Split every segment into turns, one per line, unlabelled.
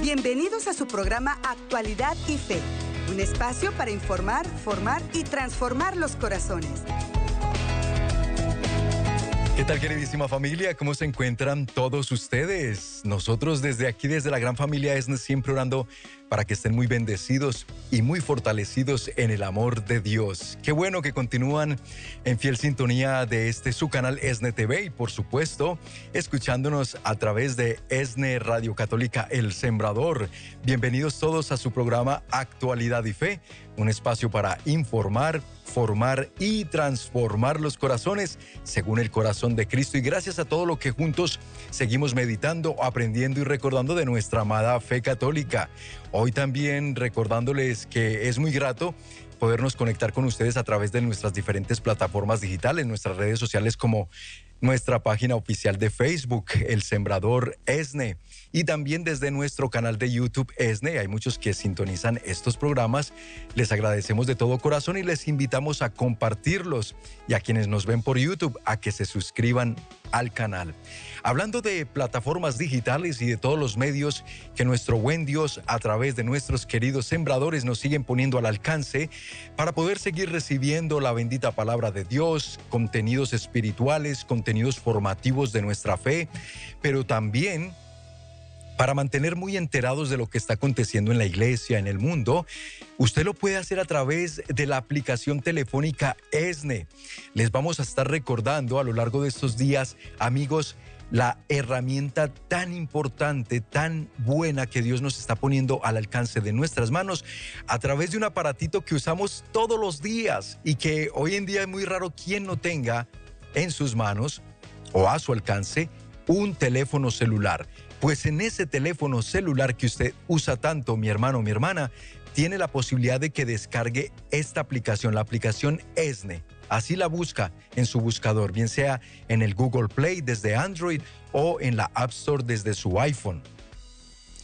Bienvenidos a su programa Actualidad y Fe, un espacio para informar, formar y transformar los corazones.
¿Qué tal queridísima familia? ¿Cómo se encuentran todos ustedes? Nosotros desde aquí, desde la gran familia ESNE, siempre orando para que estén muy bendecidos y muy fortalecidos en el amor de Dios. Qué bueno que continúan en fiel sintonía de este su canal ESNE TV y por supuesto escuchándonos a través de ESNE Radio Católica El Sembrador. Bienvenidos todos a su programa Actualidad y Fe, un espacio para informar, formar y transformar los corazones según el corazón de Cristo y gracias a todo lo que juntos seguimos meditando, aprendiendo y recordando de nuestra amada fe católica. Hoy también recordándoles que es muy grato podernos conectar con ustedes a través de nuestras diferentes plataformas digitales, nuestras redes sociales como nuestra página oficial de Facebook, El Sembrador ESNE, y también desde nuestro canal de YouTube ESNE. Hay muchos que sintonizan estos programas. Les agradecemos de todo corazón y les invitamos a compartirlos y a quienes nos ven por YouTube a que se suscriban al canal. Hablando de plataformas digitales y de todos los medios que nuestro buen Dios a través de nuestros queridos sembradores nos siguen poniendo al alcance para poder seguir recibiendo la bendita palabra de Dios, contenidos espirituales, contenidos formativos de nuestra fe, pero también para mantener muy enterados de lo que está aconteciendo en la iglesia, en el mundo, usted lo puede hacer a través de la aplicación telefónica ESNE. Les vamos a estar recordando a lo largo de estos días, amigos, la herramienta tan importante, tan buena que Dios nos está poniendo al alcance de nuestras manos a través de un aparatito que usamos todos los días y que hoy en día es muy raro quien no tenga en sus manos o a su alcance un teléfono celular. Pues en ese teléfono celular que usted usa tanto, mi hermano mi hermana, tiene la posibilidad de que descargue esta aplicación, la aplicación ESNE. Así la busca en su buscador, bien sea en el Google Play desde Android o en la App Store desde su iPhone.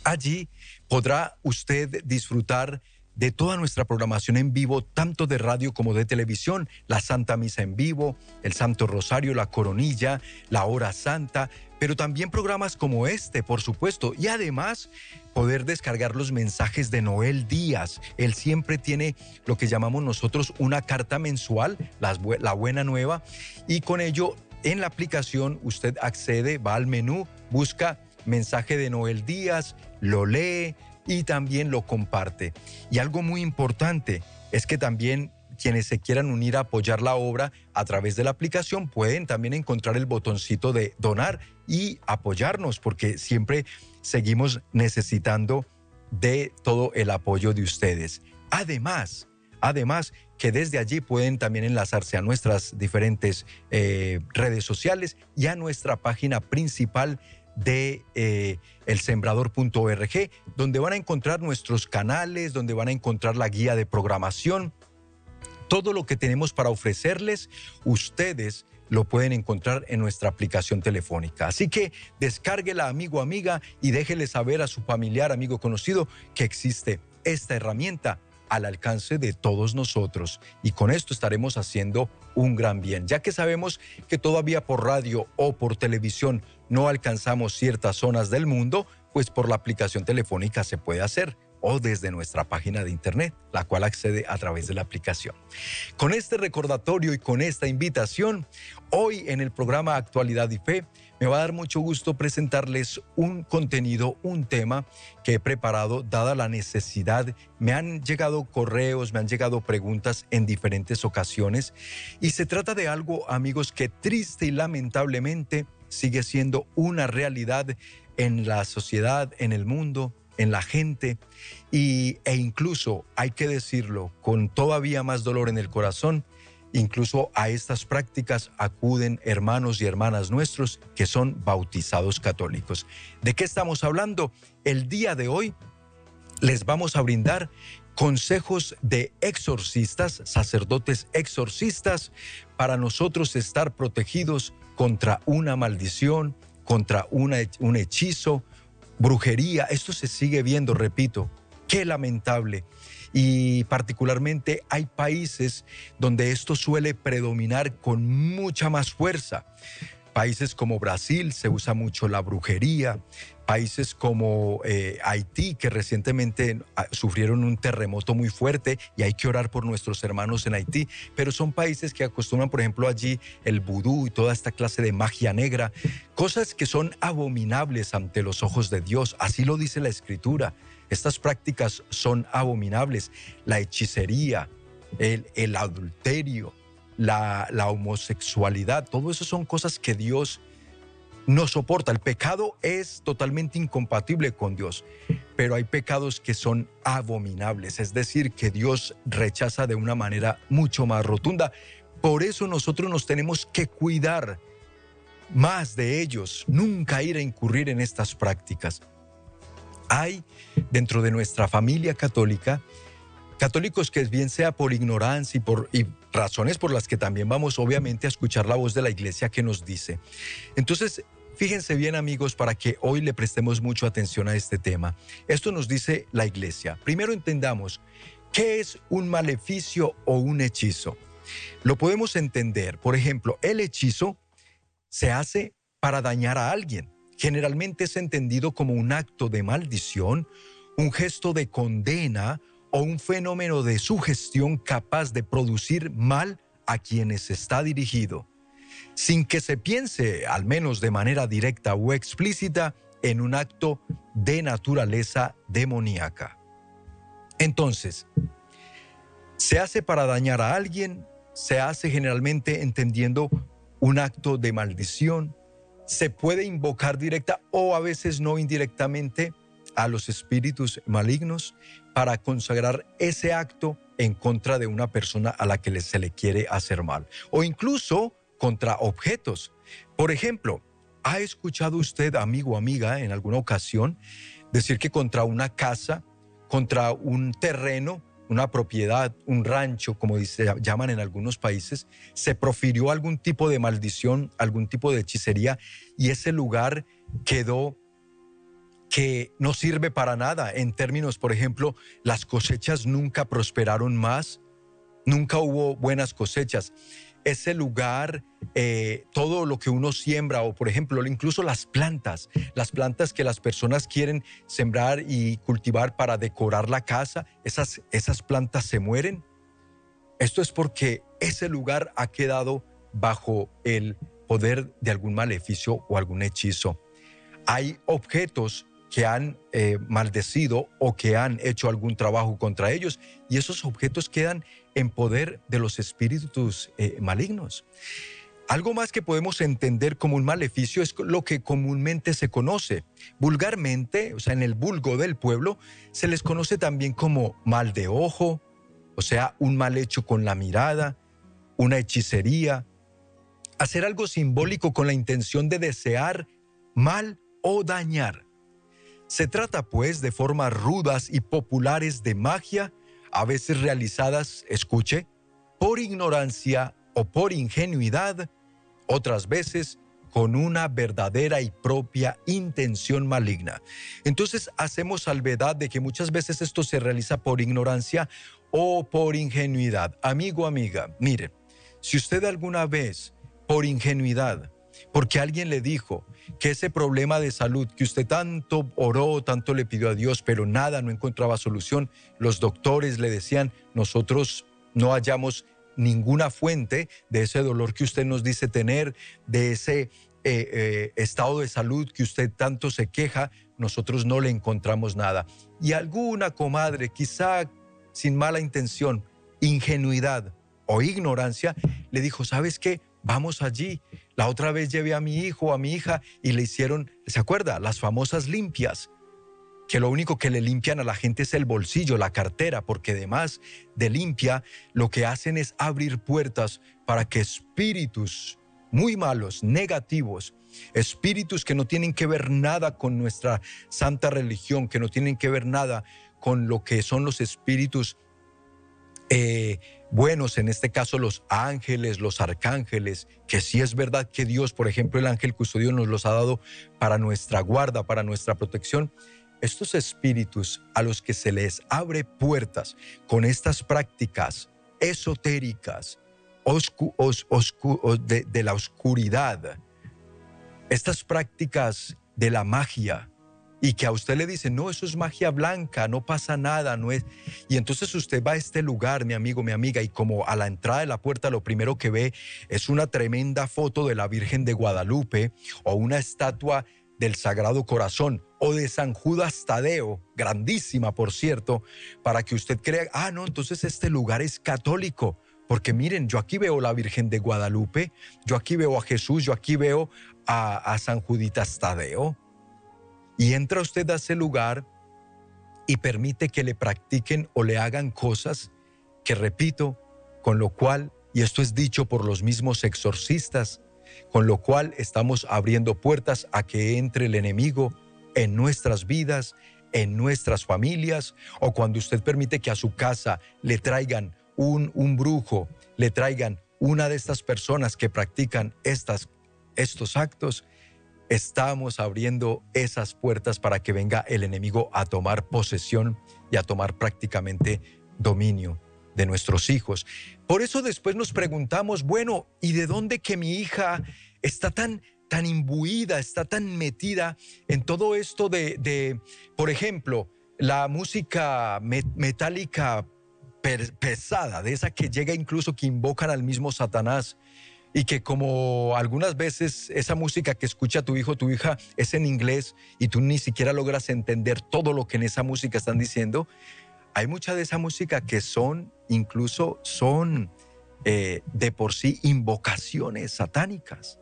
Allí podrá usted disfrutar de toda nuestra programación en vivo, tanto de radio como de televisión, la Santa Misa en vivo, el Santo Rosario, la Coronilla, la Hora Santa, pero también programas como este, por supuesto, y además poder descargar los mensajes de Noel Díaz. Él siempre tiene lo que llamamos nosotros una carta mensual, la, buena nueva, y con ello en la aplicación usted accede, va al menú, busca mensaje de Noel Díaz, lo lee, y también lo comparte. Y algo muy importante es que también quienes se quieran unir a apoyar la obra a través de la aplicación pueden también encontrar el botoncito de donar y apoyarnos, porque siempre seguimos necesitando de todo el apoyo de ustedes. Además, además que desde allí pueden también enlazarse a nuestras diferentes eh, redes sociales y a nuestra página principal de eh, elsembrador.org, donde van a encontrar nuestros canales, donde van a encontrar la guía de programación. Todo lo que tenemos para ofrecerles, ustedes lo pueden encontrar en nuestra aplicación telefónica. Así que descárguela, amigo, amiga, y déjele saber a su familiar, amigo conocido, que existe esta herramienta al alcance de todos nosotros. Y con esto estaremos haciendo un gran bien, ya que sabemos que todavía por radio o por televisión no alcanzamos ciertas zonas del mundo, pues por la aplicación telefónica se puede hacer o desde nuestra página de internet, la cual accede a través de la aplicación. Con este recordatorio y con esta invitación, hoy en el programa Actualidad y Fe, me va a dar mucho gusto presentarles un contenido, un tema que he preparado dada la necesidad. Me han llegado correos, me han llegado preguntas en diferentes ocasiones y se trata de algo, amigos, que triste y lamentablemente sigue siendo una realidad en la sociedad, en el mundo, en la gente y, e incluso, hay que decirlo, con todavía más dolor en el corazón, incluso a estas prácticas acuden hermanos y hermanas nuestros que son bautizados católicos. ¿De qué estamos hablando? El día de hoy les vamos a brindar consejos de exorcistas, sacerdotes exorcistas, para nosotros estar protegidos contra una maldición, contra un hechizo, brujería. Esto se sigue viendo, repito, qué lamentable. Y particularmente hay países donde esto suele predominar con mucha más fuerza. Países como Brasil se usa mucho la brujería, países como eh, Haití, que recientemente ah, sufrieron un terremoto muy fuerte y hay que orar por nuestros hermanos en Haití, pero son países que acostumbran, por ejemplo, allí el vudú y toda esta clase de magia negra, cosas que son abominables ante los ojos de Dios, así lo dice la Escritura. Estas prácticas son abominables, la hechicería, el, adulterio, la, la homosexualidad, todo eso son cosas que Dios no soporta. El pecado es totalmente incompatible con Dios, pero hay pecados que son abominables, es decir, que Dios rechaza de una manera mucho más rotunda. Por eso nosotros nos tenemos que cuidar más de ellos, nunca ir a incurrir en estas prácticas. Hay dentro de nuestra familia católica católicos que bien sea por ignorancia y por razones por las que también vamos obviamente a escuchar la voz de la iglesia que nos dice. Entonces, Fíjense bien amigos para que hoy le prestemos mucha atención a este tema. Esto nos dice la iglesia. Primero entendamos qué es un maleficio o un hechizo. Lo podemos entender. Por ejemplo, el hechizo se hace para dañar a alguien. Generalmente es entendido como un acto de maldición, un gesto de condena o un fenómeno de sugestión capaz de producir mal a quienes está dirigido sin que se piense, al menos de manera directa o explícita, en un acto de naturaleza demoníaca. Entonces, se hace para dañar a alguien, se hace generalmente entendiendo un acto de maldición, se puede invocar directa o a veces no indirectamente a los espíritus malignos para consagrar ese acto en contra de una persona a la que se le quiere hacer mal. O incluso contra objetos. Por ejemplo, ¿ha escuchado usted, amigo o amiga, en alguna ocasión decir que contra una casa, contra un terreno, una propiedad, un rancho, como se llaman en algunos países, se profirió algún tipo de maldición, algún tipo de hechicería y ese lugar quedó que no sirve para nada en términos, por ejemplo, las cosechas nunca prosperaron más, nunca hubo buenas cosechas ese lugar, eh, todo lo que uno siembra o por ejemplo incluso las plantas, las plantas que las personas quieren sembrar y cultivar para decorar la casa, esas, esas plantas se mueren. Esto es porque ese lugar ha quedado bajo el poder de algún maleficio o algún hechizo. Hay objetos que han eh, maldecido o que han hecho algún trabajo contra ellos y esos objetos quedan en poder de los espíritus eh, malignos. Algo más que podemos entender como un maleficio es lo que comúnmente se conoce. Vulgarmente, o sea, en el vulgo del pueblo, se les conoce también como mal de ojo, o sea, un mal hecho con la mirada, una hechicería, hacer algo simbólico con la intención de desear mal o dañar. Se trata pues de formas rudas y populares de magia a veces realizadas, escuche, por ignorancia o por ingenuidad, otras veces con una verdadera y propia intención maligna. Entonces hacemos salvedad de que muchas veces esto se realiza por ignorancia o por ingenuidad. Amigo, amiga, mire, si usted alguna vez por ingenuidad, porque alguien le dijo, que ese problema de salud que usted tanto oró, tanto le pidió a Dios, pero nada, no encontraba solución, los doctores le decían, nosotros no hallamos ninguna fuente de ese dolor que usted nos dice tener, de ese eh, eh, estado de salud que usted tanto se queja, nosotros no le encontramos nada. Y alguna comadre, quizá sin mala intención, ingenuidad o ignorancia, le dijo, ¿sabes qué? Vamos allí, la otra vez llevé a mi hijo o a mi hija y le hicieron, ¿se acuerda? Las famosas limpias, que lo único que le limpian a la gente es el bolsillo, la cartera, porque además de limpia, lo que hacen es abrir puertas para que espíritus muy malos, negativos, espíritus que no tienen que ver nada con nuestra santa religión, que no tienen que ver nada con lo que son los espíritus eh, buenos, en este caso los ángeles, los arcángeles, que sí es verdad que Dios, por ejemplo, el ángel custodio nos los ha dado para nuestra guarda, para nuestra protección. Estos espíritus a los que se les abre puertas con estas prácticas esotéricas, de, la oscuridad, estas prácticas de la magia y que a usted le dicen, no, eso es magia blanca, no pasa nada, no es... Y entonces usted va a este lugar, mi amigo, mi amiga, y como a la entrada de la puerta lo primero que ve es una tremenda foto de la Virgen de Guadalupe o una estatua del Sagrado Corazón o de San Judas Tadeo, grandísima por cierto, para que usted crea, ah, no, entonces este lugar es católico. Porque miren, yo aquí veo la Virgen de Guadalupe, yo aquí veo a Jesús, yo aquí veo a, San Juditas Tadeo. Y entra usted a ese lugar y permite que le practiquen o le hagan cosas que, repito, con lo cual, y esto es dicho por los mismos exorcistas, con lo cual estamos abriendo puertas a que entre el enemigo en nuestras vidas, en nuestras familias, o cuando usted permite que a su casa le traigan un, un brujo, le traigan una de estas personas que practican estas, estos actos, estamos abriendo esas puertas para que venga el enemigo a tomar posesión y a tomar prácticamente dominio de nuestros hijos. Por eso después nos preguntamos, bueno, ¿y de dónde que mi hija está tan tan imbuida, está tan metida en todo esto de, de por ejemplo, la música metálica pesada, de esa que llega incluso que invocan al mismo Satanás y que como algunas veces esa música que escucha tu hijo, tu hija es en inglés y tú ni siquiera logras entender todo lo que en esa música están diciendo, hay mucha de esa música que son, incluso son eh, de por sí invocaciones satánicas.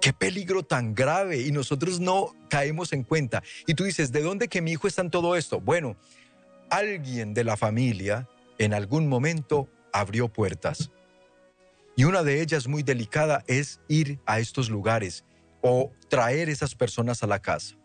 Qué peligro tan grave y nosotros no caemos en cuenta. Y tú dices, ¿de dónde que mi hijo está en todo esto? Bueno, alguien de la familia en algún momento abrió puertas. Y una de ellas muy delicada es ir a estos lugares o traer esas personas a la casa.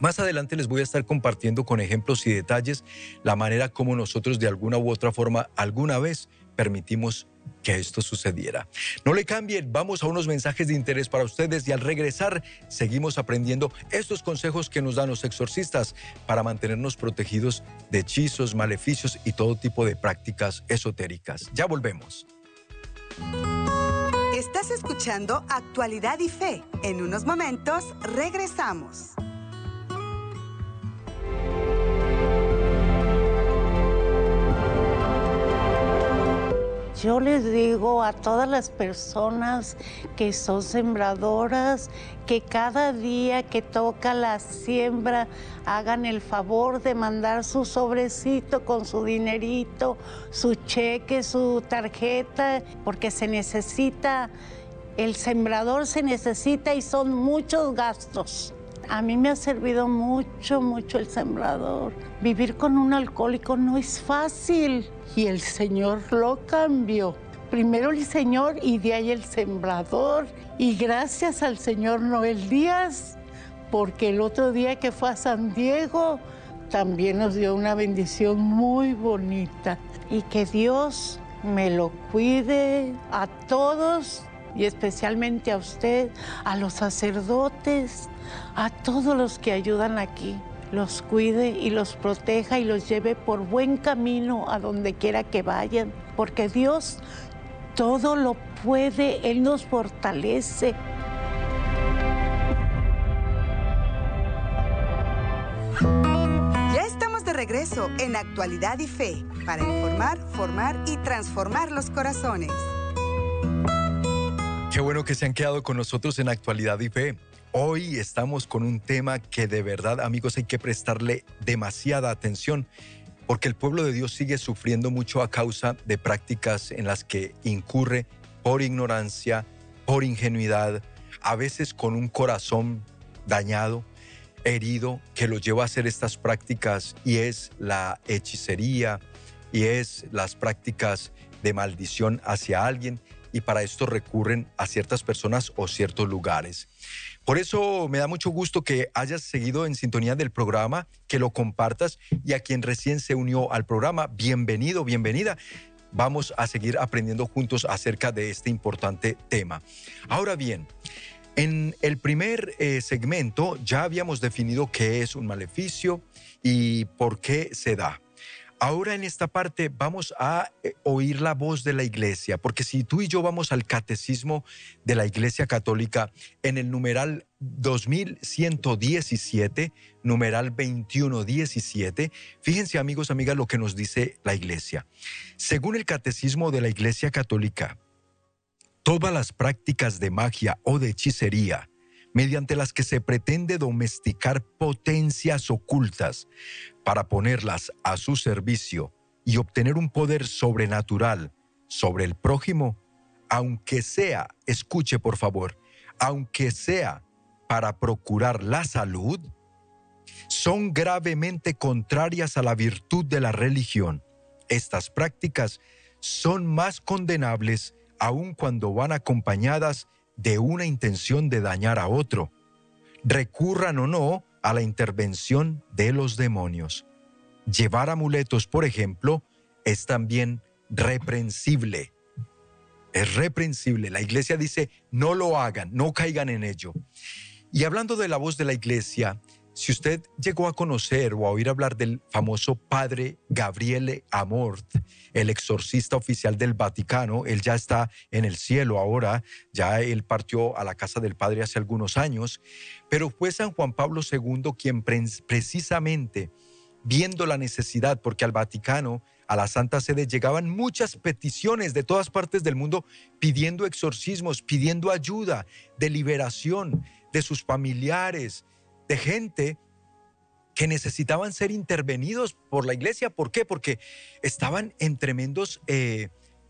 Más adelante les voy a estar compartiendo con ejemplos y detalles la manera como nosotros de alguna u otra forma alguna vez permitimos que esto sucediera. No le cambien, vamos a unos mensajes de interés para ustedes y al regresar seguimos aprendiendo estos consejos que nos dan los exorcistas para mantenernos protegidos de hechizos, maleficios y todo tipo de prácticas esotéricas. Ya volvemos.
Estás escuchando Actualidad y Fe. En unos momentos regresamos.
Yo les digo a todas las personas que son sembradoras que cada día que toca la siembra hagan el favor de mandar su sobrecito con su dinerito, su cheque, su tarjeta, porque se necesita, el sembrador se necesita y son muchos gastos. A mí me ha servido mucho, mucho el sembrador. Vivir con un alcohólico no es fácil y el Señor lo cambió. Primero el Señor y de ahí el sembrador. Y gracias al Señor Noel Díaz, porque el otro día que fue a San Diego también nos dio una bendición muy bonita. Y que Dios me lo cuide a todos y especialmente a usted, a los sacerdotes, a todos los que ayudan aquí, los cuide y los proteja y los lleve por buen camino a donde quiera que vayan, porque Dios todo lo puede, Él nos fortalece.
Ya estamos de regreso en Actualidad y Fe para informar, formar y transformar los corazones.
Qué bueno que se han quedado con nosotros en Actualidad y Fe. Hoy estamos con un tema que de verdad, amigos, hay que prestarle demasiada atención porque el pueblo de Dios sigue sufriendo mucho a causa de prácticas en las que incurre por ignorancia, por ingenuidad, a veces con un corazón dañado, herido, que lo lleva a hacer estas prácticas y es la hechicería y es las prácticas de maldición hacia alguien y para esto recurren a ciertas personas o ciertos lugares. Por eso me da mucho gusto que hayas seguido en sintonía del programa, que lo compartas y a quien recién se unió al programa, bienvenido, bienvenida. Vamos a seguir aprendiendo juntos acerca de este importante tema. Ahora bien, en el primer eh, segmento ya habíamos definido qué es un maleficio y por qué se da. Ahora en esta parte vamos a eh, oír la voz de la iglesia, porque si tú y yo vamos al catecismo de la iglesia católica en el numeral 2117, numeral 2117, fíjense amigos, amigas, lo que nos dice la iglesia. Según el catecismo de la iglesia católica, todas las prácticas de magia o de hechicería, mediante las que se pretende domesticar potencias ocultas para ponerlas a su servicio y obtener un poder sobrenatural sobre el prójimo, aunque sea, escuche por favor, aunque sea para procurar la salud, son gravemente contrarias a la virtud de la religión. Estas prácticas son más condenables aun cuando van acompañadas de una intención de dañar a otro, recurran o no a la intervención de los demonios. Llevar amuletos, por ejemplo, es también reprensible. Es reprensible. La iglesia dice, no lo hagan, no caigan en ello. Y hablando de la voz de la iglesia, si usted llegó a conocer o a oír hablar del famoso padre Gabriele Amort, el exorcista oficial del Vaticano, él ya está en el cielo ahora, ya él partió a la casa del padre hace algunos años, pero fue San Juan Pablo II quien precisamente, viendo la necesidad, porque al Vaticano, a la Santa Sede llegaban muchas peticiones de todas partes del mundo pidiendo exorcismos, pidiendo ayuda, de liberación de sus familiares, de gente que necesitaban ser intervenidos por la iglesia. ¿Por qué? Porque estaban en tremendos eh,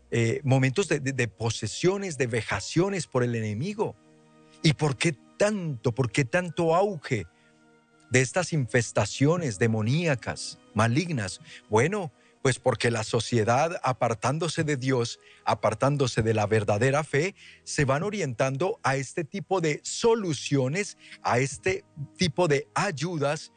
eh, momentos de, de, posesiones, de vejaciones por el enemigo. ¿Y por qué tanto, por qué tanto auge de estas infestaciones demoníacas, malignas? Bueno, pues porque la sociedad, apartándose de Dios, apartándose de la verdadera fe, se van orientando a este tipo de soluciones, a este tipo de ayudas,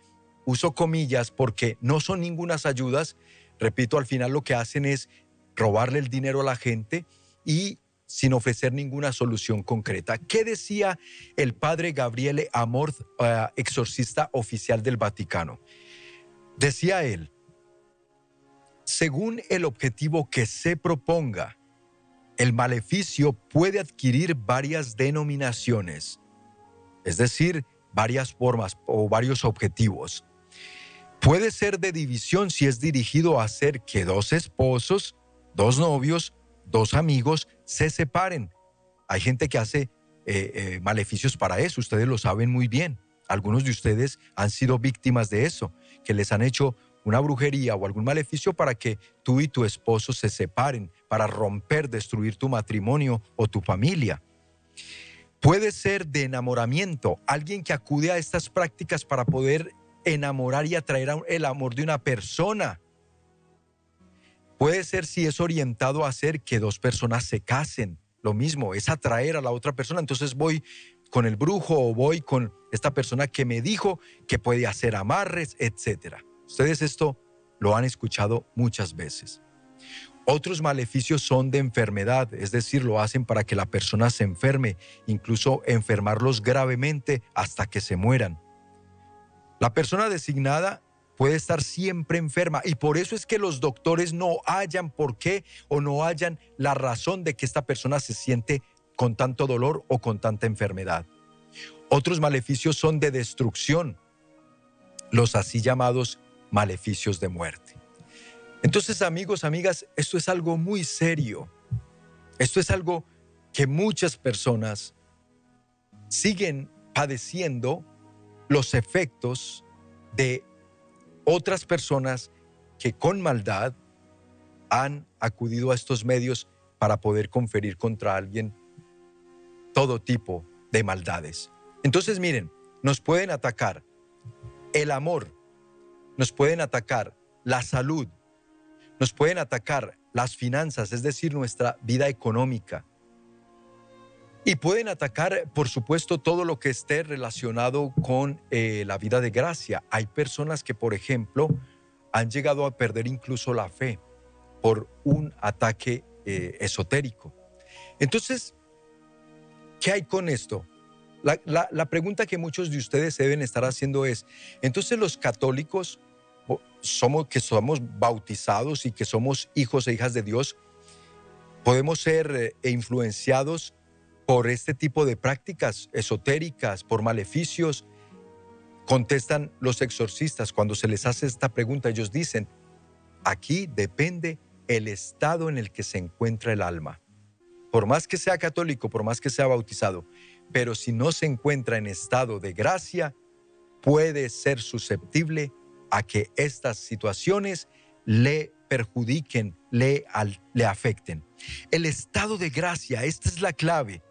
uso comillas porque no son ningunas ayudas, repito, al final lo que hacen es robarle el dinero a la gente y sin ofrecer ninguna solución concreta. ¿Qué decía el padre Gabriele Amorth, uh, exorcista oficial del Vaticano? Decía él, según el objetivo que se proponga, el maleficio puede adquirir varias denominaciones, es decir, varias formas o varios objetivos. Puede ser de división si es dirigido a hacer que dos esposos, dos novios, dos amigos se separen. Hay gente que hace eh, eh, maleficios para eso, ustedes lo saben muy bien. Algunos de ustedes han sido víctimas de eso, que les han hecho una brujería o algún maleficio para que tú y tu esposo se separen, para romper, destruir tu matrimonio o tu familia. Puede ser de enamoramiento, alguien que acude a estas prácticas para poder enamorar y atraer el amor de una persona. Puede ser si es orientado a hacer que dos personas se casen. Lo mismo, es atraer a la otra persona. Entonces voy con el brujo o voy con esta persona que me dijo que puede hacer amarres, etcétera. Ustedes esto lo han escuchado muchas veces. Otros maleficios son de enfermedad, es decir, lo hacen para que la persona se enferme, incluso enfermarlos gravemente hasta que se mueran. La persona designada puede estar siempre enferma y por eso es que los doctores no hallan por qué o no hallan la razón de que esta persona se siente con tanto dolor o con tanta enfermedad. Otros maleficios son de destrucción, los así llamados maleficios de muerte. Entonces, amigos, amigas, esto es algo muy serio. Esto es algo que muchas personas siguen padeciendo los efectos de otras personas que con maldad han acudido a estos medios para poder conferir contra alguien todo tipo de maldades. Entonces, miren, nos pueden atacar el amor, nos pueden atacar la salud, nos pueden atacar las finanzas, es decir, nuestra vida económica. Y pueden atacar, por supuesto, todo lo que esté relacionado con eh, la vida de gracia. Hay personas que, por ejemplo, han llegado a perder incluso la fe por un ataque eh, esotérico. Entonces, ¿qué hay con esto? la, pregunta que muchos de ustedes deben estar haciendo es, entonces los católicos somos, que somos bautizados y que somos hijos e hijas de Dios, podemos ser eh, influenciados por este tipo de prácticas esotéricas, por maleficios. Contestan los exorcistas cuando se les hace esta pregunta, ellos dicen, aquí depende el estado en el que se encuentra el alma. Por más que sea católico, por más que sea bautizado, pero si no se encuentra en estado de gracia, puede ser susceptible a que estas situaciones le perjudiquen, le, le afecten. El estado de gracia, esta es la clave,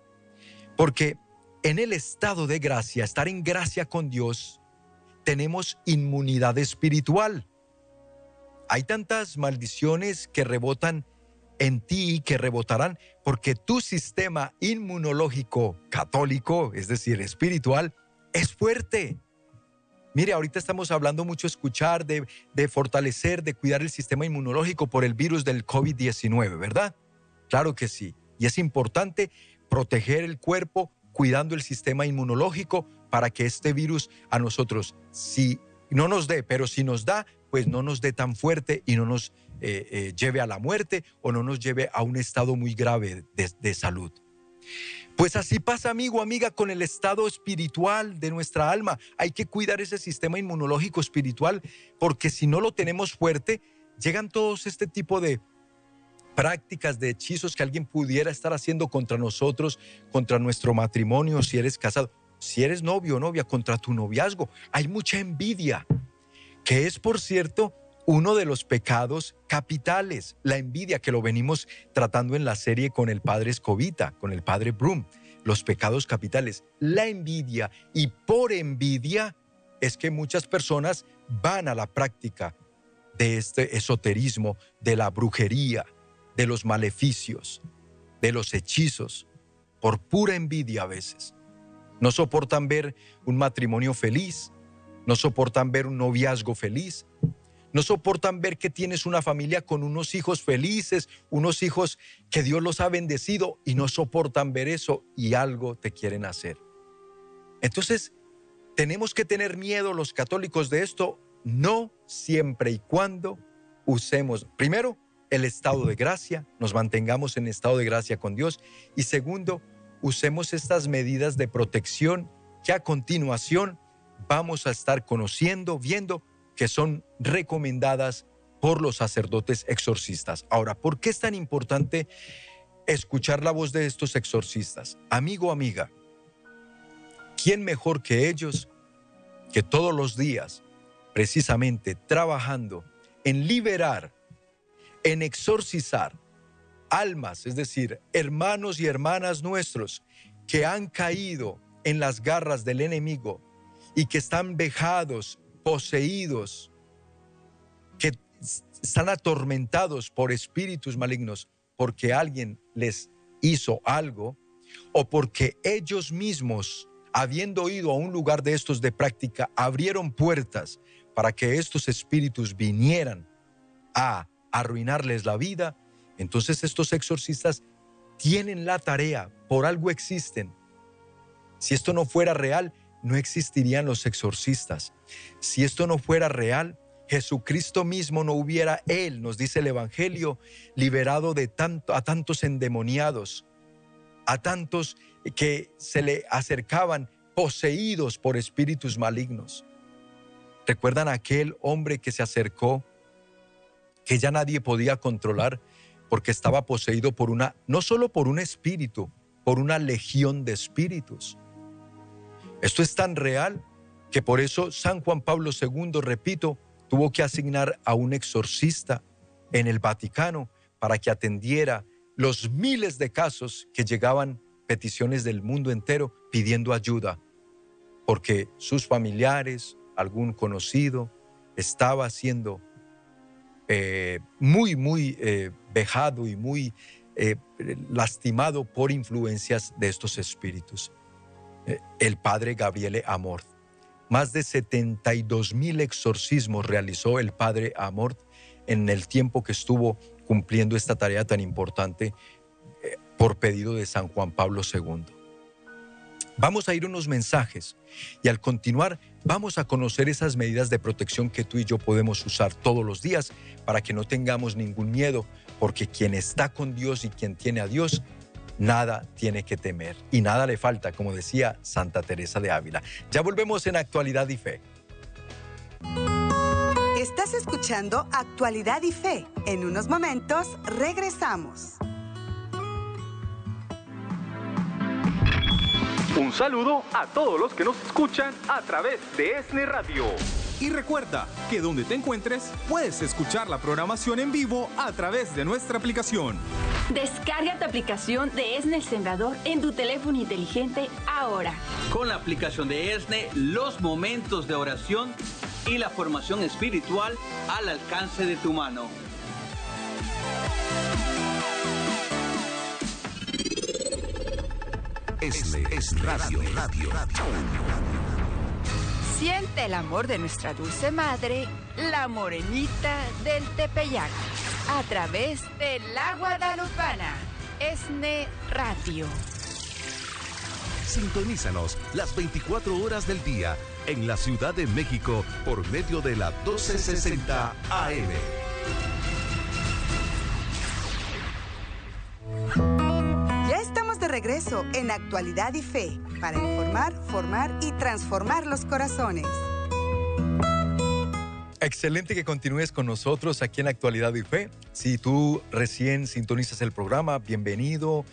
porque en el estado de gracia, estar en gracia con Dios, tenemos inmunidad espiritual. Hay tantas maldiciones que rebotan en ti y que rebotarán porque tu sistema inmunológico católico, es decir, espiritual, es fuerte. Mire, ahorita estamos hablando mucho escuchar, de, fortalecer, de cuidar el sistema inmunológico por el virus del COVID-19, ¿verdad? Claro que sí. Y es importante proteger el cuerpo cuidando el sistema inmunológico para que este virus a nosotros, si no nos dé, pero si nos da, pues no nos dé tan fuerte y no nos eh, eh, lleve a la muerte o no nos lleve a un estado muy grave de salud. Pues así pasa, amigo, amiga, con el estado espiritual de nuestra alma. Hay que cuidar ese sistema inmunológico espiritual porque si no lo tenemos fuerte, llegan todos este tipo de prácticas, de hechizos que alguien pudiera estar haciendo contra nosotros, contra nuestro matrimonio, si eres casado, si eres novio o novia, contra tu noviazgo. Hay mucha envidia, que es, por cierto, uno de los pecados capitales, la envidia que lo venimos tratando en la serie con el padre Escobita, con el padre Brum, los pecados capitales, la envidia y por envidia es que muchas personas van a la práctica de este esoterismo, de la brujería, de los maleficios, de los hechizos, por pura envidia a veces. No soportan ver un matrimonio feliz, no soportan ver un noviazgo feliz, no soportan ver que tienes una familia con unos hijos felices, unos hijos que Dios los ha bendecido y no soportan ver eso y algo te quieren hacer. Entonces, tenemos que tener miedo los católicos de esto, no siempre y cuando usemos, primero, el estado de gracia, nos mantengamos en estado de gracia con Dios y segundo, usemos estas medidas de protección que a continuación vamos a estar conociendo, viendo que son recomendadas por los sacerdotes exorcistas. Ahora, ¿por qué es tan importante escuchar la voz de estos exorcistas? Amigo, amiga, ¿quién mejor que ellos que todos los días, precisamente trabajando en liberar, en exorcizar almas, es decir, hermanos y hermanas nuestros que han caído en las garras del enemigo y que están vejados poseídos, que están atormentados por espíritus malignos porque alguien les hizo algo o porque ellos mismos, habiendo ido a un lugar de estos de práctica, abrieron puertas para que estos espíritus vinieran a arruinarles la vida, entonces estos exorcistas tienen la tarea, por algo existen. Si esto no fuera real, no existirían los exorcistas. Si esto no fuera real, Jesucristo mismo no hubiera Él, nos dice el Evangelio, liberado de tanto, a tantos endemoniados, a tantos que se le acercaban poseídos por espíritus malignos. ¿Recuerdan aquel hombre que se acercó, que ya nadie podía controlar porque estaba poseído por una, no solo por un espíritu, por una legión de espíritus? Esto es tan real que por eso San Juan Pablo II, repito, tuvo que asignar a un exorcista en el Vaticano para que atendiera los miles de casos que llegaban peticiones del mundo entero pidiendo ayuda, porque sus familiares, algún conocido, estaba siendo eh, muy, muy eh, vejado y muy eh, lastimado por influencias de estos espíritus. El padre Gabriele Amort. Más de 72 mil exorcismos realizó el padre Amort en el tiempo que estuvo cumpliendo esta tarea tan importante eh, por pedido de San Juan Pablo II. Vamos a ir unos mensajes y al continuar vamos a conocer esas medidas de protección que tú y yo podemos usar todos los días para que no tengamos ningún miedo, porque quien está con Dios y quien tiene a Dios, nada tiene que temer y nada le falta, como decía Santa Teresa de Ávila. Ya volvemos en Actualidad y Fe.
Estás escuchando Actualidad y Fe. En unos momentos regresamos.
Un saludo a todos los que nos escuchan a través de ESNE Radio.
Y recuerda que donde te encuentres puedes escuchar la programación en vivo a través de nuestra aplicación.
Descarga tu aplicación de ESNE El Sembrador en tu teléfono inteligente ahora.
Con la aplicación de ESNE, los momentos de oración y la formación espiritual al alcance de tu mano.
Esne es radio, radio, radio.
Siente el amor de nuestra dulce madre, la morenita del Tepeyac, a través del agua Guadalupana. Esne Radio.
Sintonízanos las 24 horas del día en la Ciudad de México por medio de la 1260 AM.
Ya estamos de regreso en Actualidad y Fe para informar, formar y transformar los corazones.
Excelente que continúes con nosotros aquí en Actualidad y Fe. Si tú recién sintonizas el programa, bienvenido.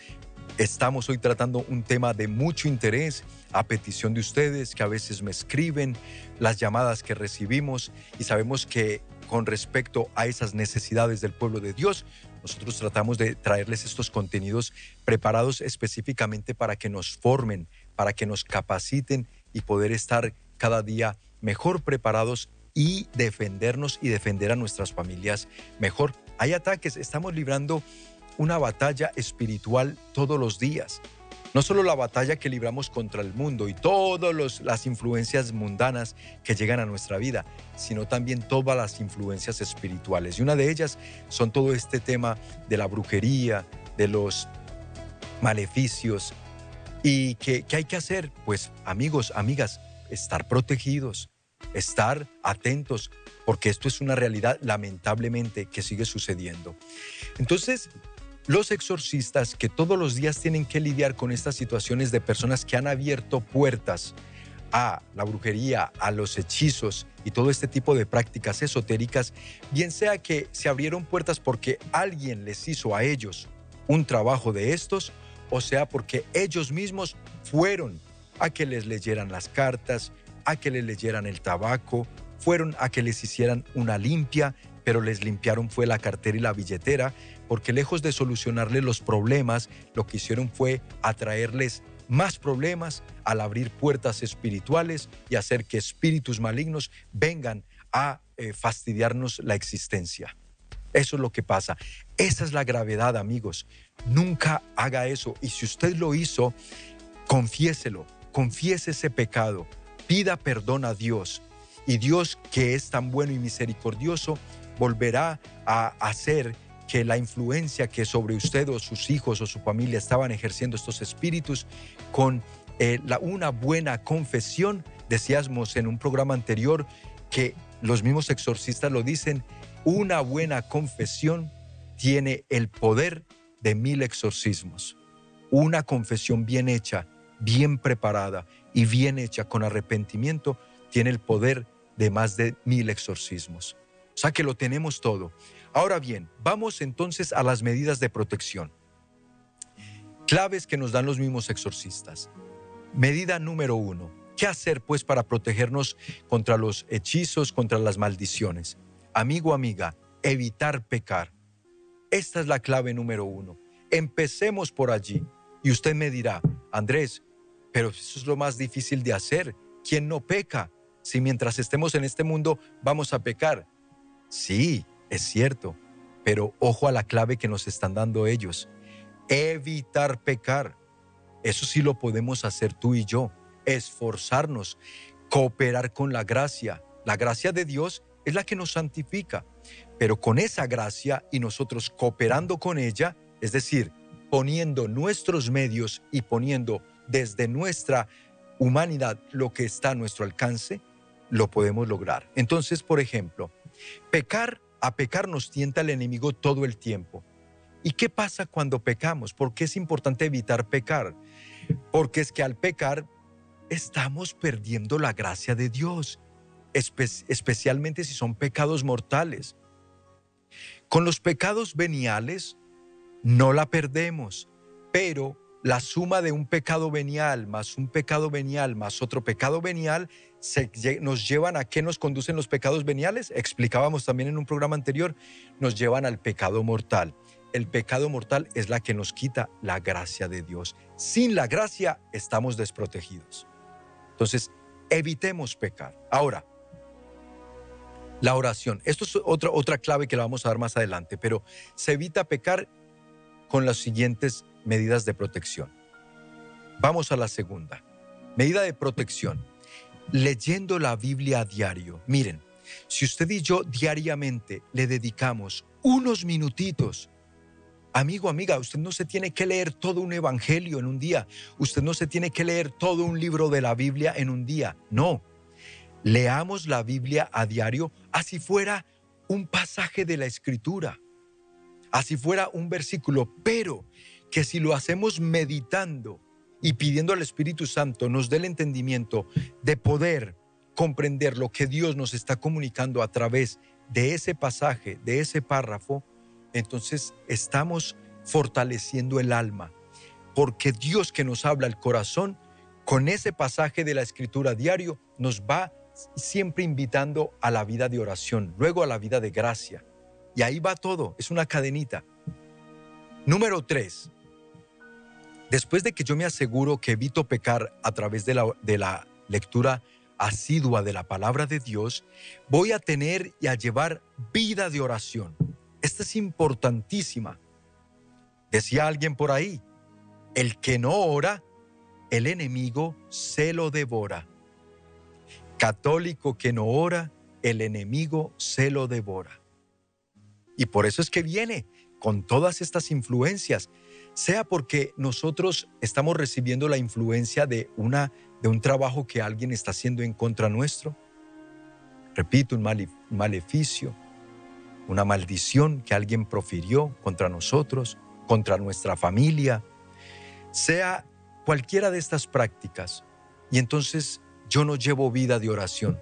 Estamos hoy tratando un tema de mucho interés a petición de ustedes que a veces me escriben, las llamadas que recibimos y sabemos que con respecto a esas necesidades del pueblo de Dios, nosotros tratamos de traerles estos contenidos preparados específicamente para que nos formen, para que nos capaciten y poder estar cada día mejor preparados y defendernos y defender a nuestras familias mejor. Hay ataques, estamos librando una batalla espiritual todos los días. No solo la batalla que libramos contra el mundo y todas las influencias mundanas que llegan a nuestra vida, sino también todas las influencias espirituales. Y una de ellas son todo este tema de la brujería, de los maleficios. ¿Y qué, hay que hacer? Pues amigos, amigas, estar protegidos, estar atentos, porque esto es una realidad lamentablemente que sigue sucediendo. Entonces, los exorcistas que todos los días tienen que lidiar con estas situaciones de personas que han abierto puertas a la brujería, a los hechizos y todo este tipo de prácticas esotéricas, bien sea que se abrieron puertas porque alguien les hizo a ellos un trabajo de estos, o sea porque ellos mismos fueron a que les leyeran las cartas, a que les leyeran el tabaco, fueron a que les hicieran una limpia, pero les limpiaron fue la cartera y la billetera, porque lejos de solucionarles los problemas, lo que hicieron fue atraerles más problemas al abrir puertas espirituales y hacer que espíritus malignos vengan a eh, fastidiarnos la existencia. Eso es lo que pasa. Esa es la gravedad, amigos. Nunca haga eso. Y si usted lo hizo, confiéselo, confiese ese pecado, pida perdón a Dios. Y Dios, que es tan bueno y misericordioso, volverá a hacer que la influencia que sobre usted o sus hijos o su familia estaban ejerciendo estos espíritus con eh, la, una buena confesión, decíamos en un programa anterior que los mismos exorcistas lo dicen, una buena confesión tiene el poder de mil exorcismos. Una confesión bien hecha, bien preparada y bien hecha con arrepentimiento tiene el poder de más de mil exorcismos. O sea que lo tenemos todo. Ahora bien, vamos entonces a las medidas de protección. Claves que nos dan los mismos exorcistas. Medida número uno. ¿Qué hacer pues para protegernos contra los hechizos, contra las maldiciones? Amigo, amiga, evitar pecar. Esta es la clave número uno. Empecemos por allí. Y usted me dirá, Andrés, pero eso es lo más difícil de hacer. ¿Quién no peca? Si mientras estemos en este mundo vamos a pecar. Sí, es cierto, pero ojo a la clave que nos están dando ellos. Evitar pecar. Eso sí lo podemos hacer tú y yo. Esforzarnos, cooperar con la gracia. La gracia de Dios es la que nos santifica. Pero con esa gracia y nosotros cooperando con ella, es decir, poniendo nuestros medios y poniendo desde nuestra humanidad lo que está a nuestro alcance, lo podemos lograr. Entonces, por ejemplo, pecar, a pecar nos tienta el enemigo todo el tiempo. ¿Y qué pasa cuando pecamos? ¿Por qué es importante evitar pecar? Porque es que al pecar estamos perdiendo la gracia de Dios, especialmente si son pecados mortales. Con los pecados veniales no la perdemos, pero la suma de un pecado venial más un pecado venial más otro pecado venial nos llevan a qué nos conducen los pecados veniales. Explicábamos también en un programa anterior, nos llevan al pecado mortal. El pecado mortal es la que nos quita la gracia de Dios. Sin la gracia estamos desprotegidos. Entonces, evitemos pecar. Ahora, la oración. Esto es otra, otra clave que la vamos a dar más adelante, pero se evita pecar con las siguientes medidas de protección. Vamos a la segunda. Medida de protección. Leyendo la Biblia a diario. Miren, si usted y yo diariamente le dedicamos unos minutitos, amigo, amiga, usted no se tiene que leer todo un evangelio en un día. Usted no se tiene que leer todo un libro de la Biblia en un día. No. Leamos la Biblia a diario, así fuera un pasaje de la Escritura, así fuera un versículo, pero que si lo hacemos meditando y pidiendo al Espíritu Santo nos dé el entendimiento de poder comprender lo que Dios nos está comunicando a través de ese pasaje, de ese párrafo, entonces estamos fortaleciendo el alma, porque Dios que nos habla el corazón, con ese pasaje de la escritura diario, nos va siempre invitando a la vida de oración, luego a la vida de gracia. Y ahí va todo, es una cadenita. Número tres, después de que yo me aseguro que evito pecar a través de la, de la lectura asidua de la palabra de Dios, voy a tener y a llevar vida de oración. Esta es importantísima. Decía alguien por ahí, el que no ora, el enemigo se lo devora. Católico que no ora, el enemigo se lo devora. Y por eso es que viene con todas estas influencias, sea porque nosotros estamos recibiendo la influencia de, una, de un trabajo que alguien está haciendo en contra nuestro, repito, un maleficio, una maldición que alguien profirió contra nosotros, contra nuestra familia, sea cualquiera de estas prácticas. Y entonces yo no llevo vida de oración.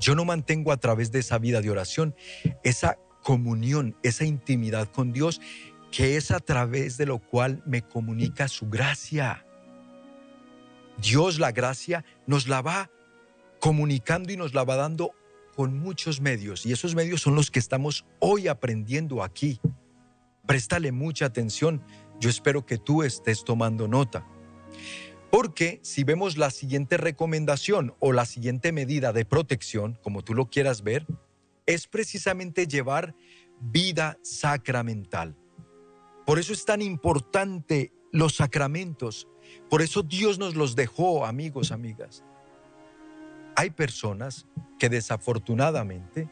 Yo no mantengo a través de esa vida de oración esa comunión, esa intimidad con Dios, que es a través de lo cual me comunica su gracia. Dios la gracia nos la va comunicando y nos la va dando con muchos medios y esos medios son los que estamos hoy aprendiendo aquí. Préstale mucha atención. Yo espero que tú estés tomando nota. Porque si vemos la siguiente recomendación o la siguiente medida de protección, como tú lo quieras ver, es precisamente llevar vida sacramental. Por eso es tan importante los sacramentos. Por eso Dios nos los dejó, amigos, amigas. Hay personas que desafortunadamente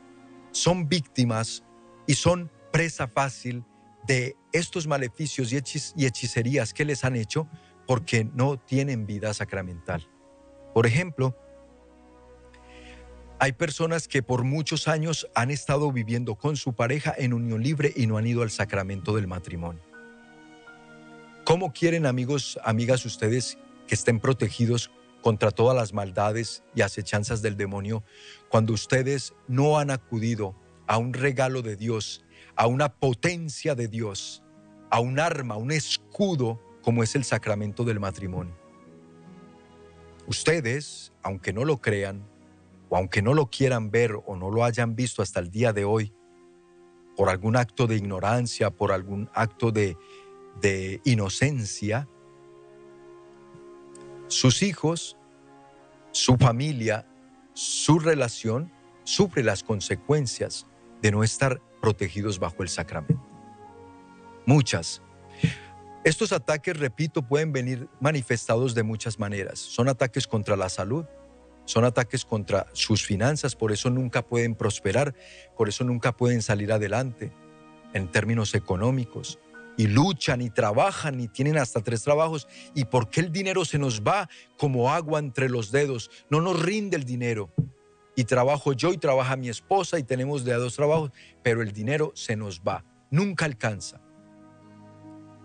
son víctimas y son presa fácil de estos maleficios y, hechicerías que les han hecho porque no tienen vida sacramental. Por ejemplo, hay personas que por muchos años han estado viviendo con su pareja en unión libre y no han ido al sacramento del matrimonio. ¿Cómo quieren amigos, amigas ustedes que estén protegidos contra todas las maldades y acechanzas del demonio cuando ustedes no han acudido a un regalo de Dios, a una potencia de Dios, a un arma, un escudo como es el sacramento del matrimonio. Ustedes, aunque no lo crean, o aunque no lo quieran ver o no lo hayan visto hasta el día de hoy, por algún acto de ignorancia, por algún acto de, de inocencia, sus hijos, su familia, su relación sufre las consecuencias de no estar protegidos bajo el sacramento. Muchas estos ataques, repito, pueden venir manifestados de muchas maneras. Son ataques contra la salud, son ataques contra sus finanzas, por eso nunca pueden prosperar, por eso nunca pueden salir adelante en términos económicos. y luchan y trabajan y tienen hasta tres trabajos. ¿Y por qué el dinero se nos va como agua entre los dedos? No nos rinde el dinero. Y trabajo yo y trabaja mi esposa y tenemos de a dos trabajos, pero el dinero se nos va. Nunca alcanza.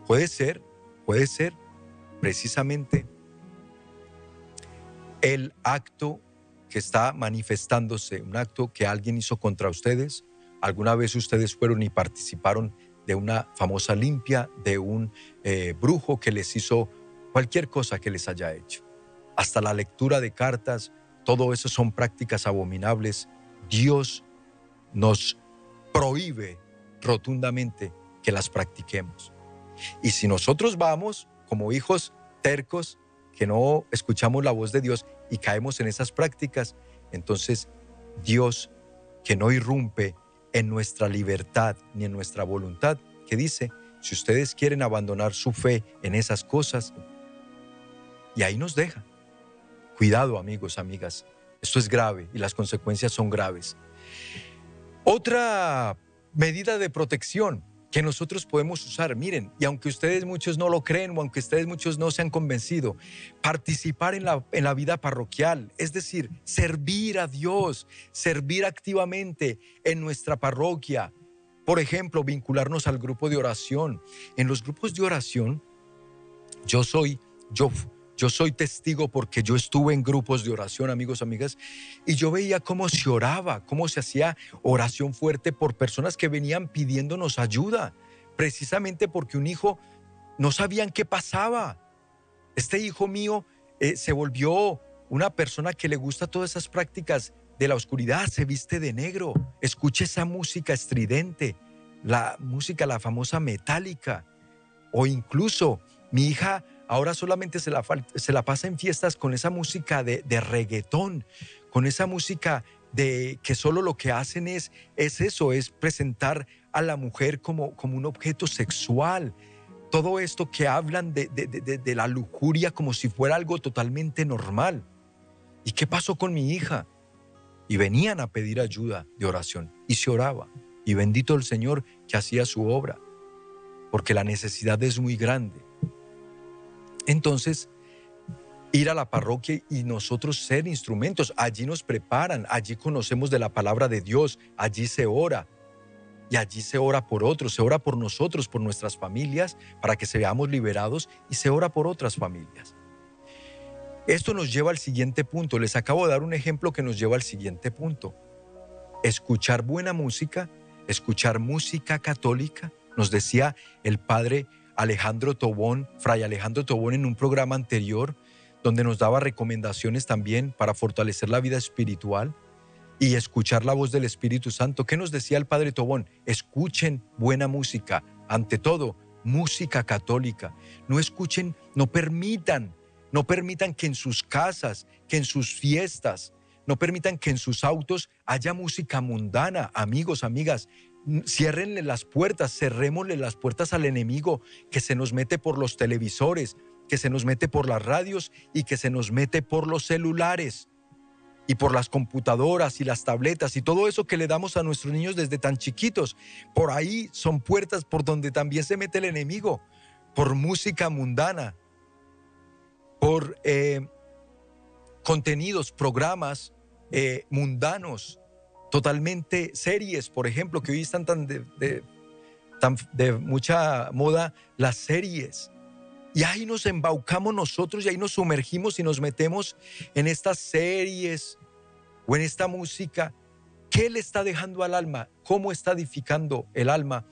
Puede ser, puede ser precisamente el acto que está manifestándose, un acto que alguien hizo contra ustedes. Alguna vez ustedes fueron y participaron de una famosa limpia, de un eh, brujo que les hizo cualquier cosa que les haya hecho. Hasta la lectura de cartas, todo eso son prácticas abominables. Dios nos prohíbe rotundamente que las practiquemos. Y si nosotros vamos como hijos tercos, que no escuchamos la voz de Dios y caemos en esas prácticas, entonces Dios que no irrumpe en nuestra libertad ni en nuestra voluntad, que dice, si ustedes quieren abandonar su fe en esas cosas, y ahí nos deja. Cuidado amigos, amigas, esto es grave y las consecuencias son graves. Otra medida de protección que nosotros podemos usar. Miren, y aunque ustedes muchos no lo creen o aunque ustedes muchos no se han convencido, participar en la, en la vida parroquial, es decir, servir a Dios, servir activamente en nuestra parroquia. Por ejemplo, vincularnos al grupo de oración. En los grupos de oración, yo soy, yo yo soy testigo porque yo estuve en grupos de oración, amigos, amigas, y yo veía cómo se oraba, cómo se hacía oración fuerte por personas que venían pidiéndonos ayuda, precisamente porque un hijo no sabían qué pasaba. Este hijo mío eh, se volvió una persona que le gusta todas esas prácticas de la oscuridad, se viste de negro, escucha esa música estridente, la música, la famosa metálica, o incluso mi hija ahora solamente se la, se pasa en fiestas con esa música de, de, reggaetón, con esa música de que solo lo que hacen es, es eso, es presentar a la mujer como, como un objeto sexual. Todo esto que hablan de, de, de la lujuria como si fuera algo totalmente normal. ¿Y qué pasó con mi hija? Y venían a pedir ayuda de oración y se oraba. Y bendito el Señor que hacía su obra, porque la necesidad es muy grande. Entonces, ir a la parroquia y nosotros ser instrumentos, allí nos preparan, allí conocemos de la palabra de Dios, allí se ora. Y allí se ora por otros, se ora por nosotros, por nuestras familias, para que seamos liberados y se ora por otras familias. Esto nos lleva al siguiente punto. Les acabo de dar un ejemplo que nos lleva al siguiente punto. Escuchar buena música, escuchar música católica, nos decía el padre Alejandro Tobón, Fray Alejandro Tobón en un programa anterior, donde nos daba recomendaciones también para fortalecer la vida espiritual y escuchar la voz del Espíritu Santo. ¿Qué nos decía el Padre Tobón? Escuchen buena música, ante todo, música católica. No escuchen, no permitan, no permitan que en sus casas, que en sus fiestas, no permitan que en sus autos haya música mundana, amigos, amigas ciérrenle las puertas, cerrémosle las puertas al enemigo que se nos mete por los televisores, que se nos mete por las radios y que se nos mete por los celulares y por las computadoras y las tabletas y todo eso que le damos a nuestros niños desde tan chiquitos. Por ahí son puertas por donde también se mete el enemigo, por música mundana, por eh, contenidos, programas eh, mundanos totalmente series, por ejemplo, que hoy están tan de, tan de mucha moda las series. Y ahí nos embaucamos nosotros y ahí nos sumergimos y nos metemos en estas series o en esta música. ¿Qué le está dejando al alma? ¿Cómo está edificando el alma?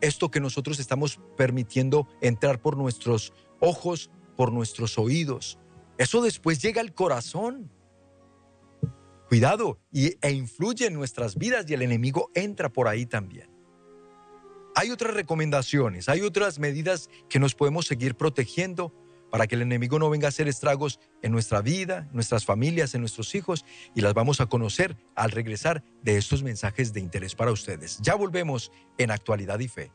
Esto que nosotros estamos permitiendo entrar por nuestros ojos, por nuestros oídos. Eso después llega al corazón cuidado y, e influye en nuestras vidas y el enemigo entra por ahí también. Hay otras recomendaciones, hay otras medidas que nos podemos seguir protegiendo para que el enemigo no venga a hacer estragos en nuestra vida, nuestras familias, en nuestros hijos, y las vamos a conocer al regresar de estos mensajes de interés para ustedes. Ya volvemos en Actualidad y Fe.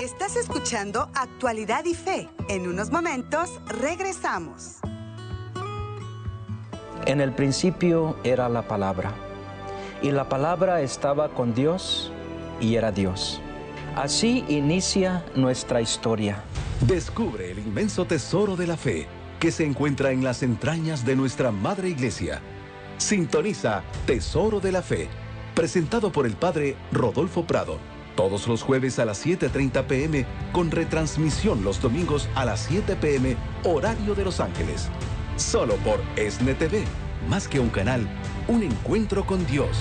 Estás escuchando Actualidad y Fe. En unos momentos regresamos.
En el principio era la palabra, y la palabra estaba con Dios y era Dios. Así inicia nuestra historia.
Descubre el inmenso tesoro de la fe que se encuentra en las entrañas de nuestra Madre Iglesia. Sintoniza Tesoro de la Fe, presentado por el Padre Rodolfo Prado, todos los jueves a las 7.30 pm, con retransmisión los domingos a las 7 pm, horario de Los Ángeles. Solo por ESNE TV, más que un canal, un encuentro con Dios.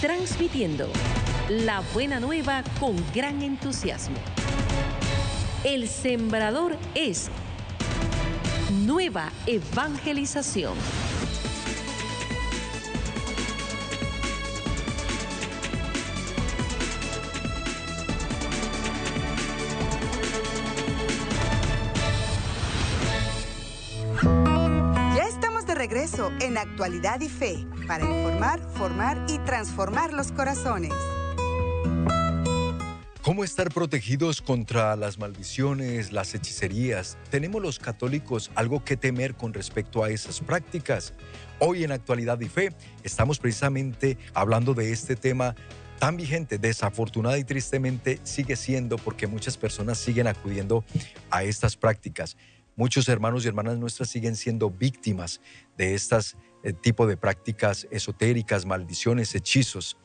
transmitiendo la buena nueva con gran entusiasmo. El sembrador es nueva evangelización.
Ya estamos de regreso en Actualidad y Fe para informar, formar y transformar los corazones.
¿Cómo estar protegidos contra las maldiciones, las hechicerías? ¿Tenemos los católicos algo que temer con respecto a esas prácticas? Hoy en Actualidad y Fe estamos precisamente hablando de este tema tan vigente, desafortunada y tristemente sigue siendo porque muchas personas siguen acudiendo a estas prácticas. Muchos hermanos y hermanas nuestras siguen siendo víctimas de estas eh, tipo de prácticas esotéricas, maldiciones, hechizos.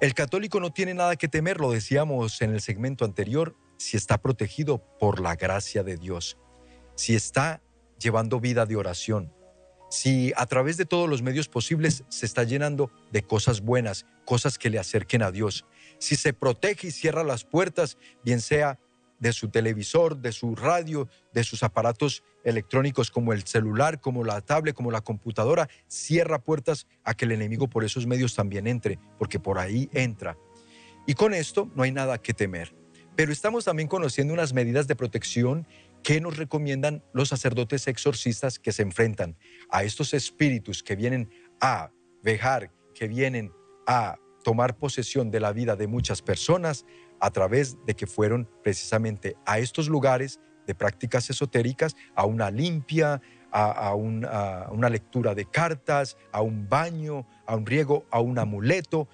El católico no tiene nada que temer, lo decíamos en el segmento anterior, si está protegido por la gracia de Dios, si está llevando vida de oración, si a través de todos los medios posibles se está llenando de cosas buenas, cosas que le acerquen a Dios, si se protege y cierra las puertas, bien sea de su televisor, de su radio, de sus aparatos electrónicos como el celular, como la tablet, como la computadora, cierra puertas a que el enemigo por esos medios también entre, porque por ahí entra. Y con esto no hay nada que temer. Pero estamos también conociendo unas medidas de protección que nos recomiendan los sacerdotes exorcistas que se enfrentan a estos espíritus que vienen a vejar, que vienen a tomar posesión de la vida de muchas personas, a través de que fueron precisamente a estos lugares de prácticas esotéricas, a una limpia, a, una lectura de cartas, a un baño, a un riego, a un amuleto.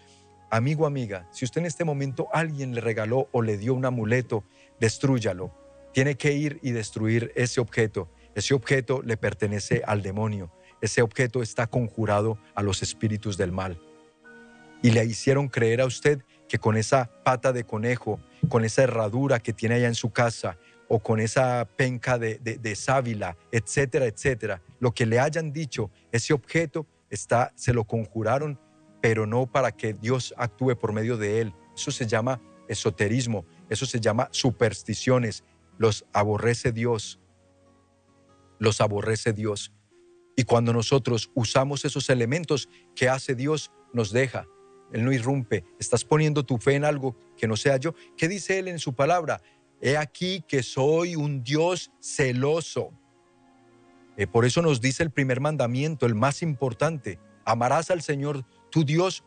Amigo, amiga, si usted en este momento alguien le regaló o le dio un amuleto, destrúyalo. Tiene que ir y destruir ese objeto. Ese objeto le pertenece al demonio. Ese objeto está conjurado a los espíritus del mal. Y le hicieron creer a usted que con esa pata de conejo, con esa herradura que tiene allá en su casa, o con esa penca de, de, sábila, etcétera, etcétera, lo que le hayan dicho, ese objeto está, se lo conjuraron, pero no para que Dios actúe por medio de él. Eso se llama esoterismo, eso se llama supersticiones. Los aborrece Dios, los aborrece Dios. Y cuando nosotros usamos esos elementos que hace Dios, nos deja él no irrumpe. Estás poniendo tu fe en algo que no sea yo. ¿Qué dice Él en su palabra? He aquí que soy un Dios celoso. Eh, por eso nos dice el primer mandamiento, el más importante. Amarás al Señor tu Dios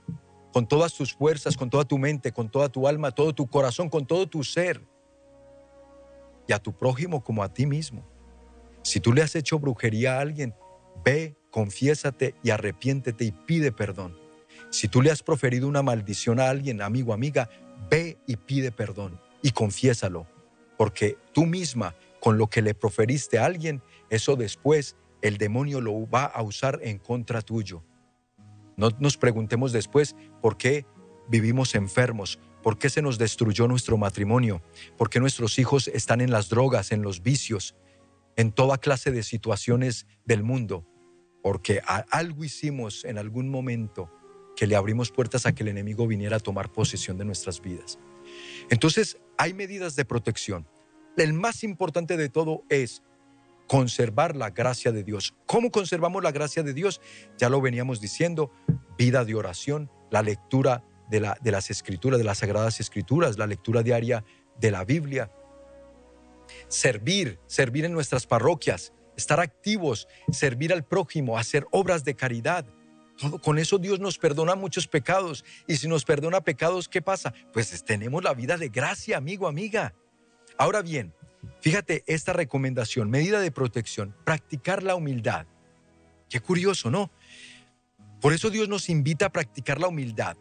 con todas tus fuerzas, con toda tu mente, con toda tu alma, todo tu corazón, con todo tu ser. Y a tu prójimo como a ti mismo. Si tú le has hecho brujería a alguien, ve, confiésate y arrepiéntete y pide perdón. Si tú le has proferido una maldición a alguien, amigo, amiga, ve y pide perdón y confiésalo, porque tú misma, con lo que le proferiste a alguien, eso después el demonio lo va a usar en contra tuyo. No nos preguntemos después por qué vivimos enfermos, por qué se nos destruyó nuestro matrimonio, por qué nuestros hijos están en las drogas, en los vicios, en toda clase de situaciones del mundo, porque algo hicimos en algún momento que le abrimos puertas a que el enemigo viniera a tomar posesión de nuestras vidas. Entonces, hay medidas de protección. El más importante de todo es conservar la gracia de Dios. ¿Cómo conservamos la gracia de Dios? Ya lo veníamos diciendo, vida de oración, la lectura de, la, de las escrituras, de las sagradas escrituras, la lectura diaria de la Biblia. Servir, servir en nuestras parroquias, estar activos, servir al prójimo, hacer obras de caridad, con eso Dios nos perdona muchos pecados. Y si nos perdona pecados, ¿qué pasa? Pues tenemos la vida de gracia, amigo, amiga. Ahora bien, fíjate esta recomendación, medida de protección, practicar la humildad. Qué curioso, ¿no? Por eso Dios nos invita a practicar la humildad.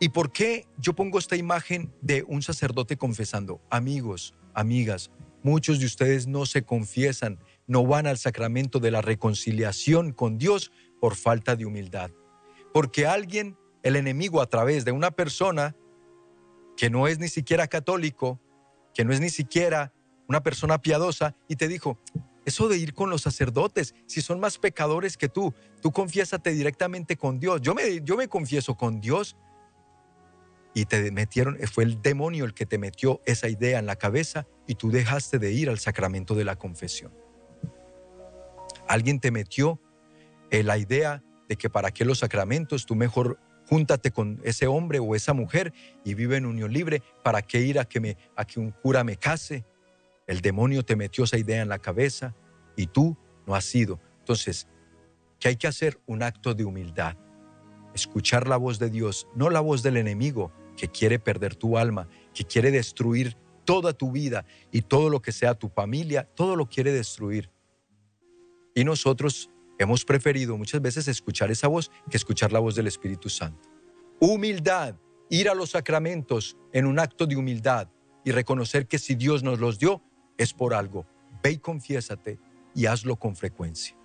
¿Y por qué yo pongo esta imagen de un sacerdote confesando? Amigos, amigas, muchos de ustedes no se confiesan, no van al sacramento de la reconciliación con Dios por falta de humildad. Porque alguien, el enemigo a través de una persona que no es ni siquiera católico, que no es ni siquiera una persona piadosa, y te dijo, eso de ir con los sacerdotes, si son más pecadores que tú, tú confiésate directamente con Dios. Yo me, yo me confieso con Dios. Y te metieron, fue el demonio el que te metió esa idea en la cabeza y tú dejaste de ir al sacramento de la confesión. Alguien te metió eh, la idea de que para qué los sacramentos, tú mejor júntate con ese hombre o esa mujer y vive en unión libre, ¿para qué ir a que, me, a que un cura me case? El demonio te metió esa idea en la cabeza y tú no has sido. Entonces, ¿qué hay que hacer? Un acto de humildad. Escuchar la voz de Dios, no la voz del enemigo que quiere perder tu alma, que quiere destruir toda tu vida y todo lo que sea tu familia, todo lo quiere destruir. Y nosotros Hemos preferido muchas veces escuchar esa voz que escuchar la voz del Espíritu Santo. Humildad, ir a los sacramentos en un acto de humildad y reconocer que si Dios nos los dio es por algo. Ve y confiésate y hazlo con frecuencia.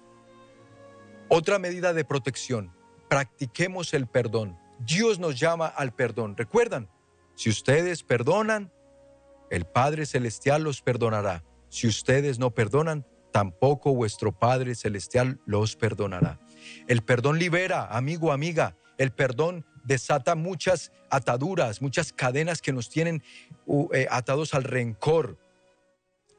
Otra medida de protección, practiquemos el perdón. Dios nos llama al perdón. Recuerdan, si ustedes perdonan, el Padre Celestial los perdonará. Si ustedes no perdonan, tampoco vuestro Padre Celestial los perdonará. El perdón libera, amigo, amiga. El perdón desata muchas ataduras, muchas cadenas que nos tienen eh, atados al rencor.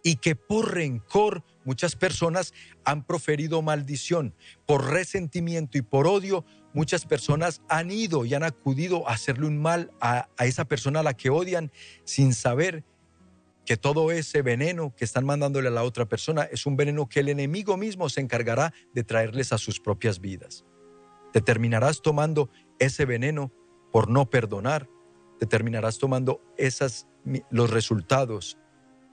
Y que por rencor muchas personas han proferido maldición. Por resentimiento y por odio muchas personas han ido y han acudido a hacerle un mal a, a esa persona a la que odian sin saber que todo ese veneno que están mandándole a la otra persona es un veneno que el enemigo mismo se encargará de traerles a sus propias vidas. Te terminarás tomando ese veneno por no perdonar, te terminarás tomando esas, los resultados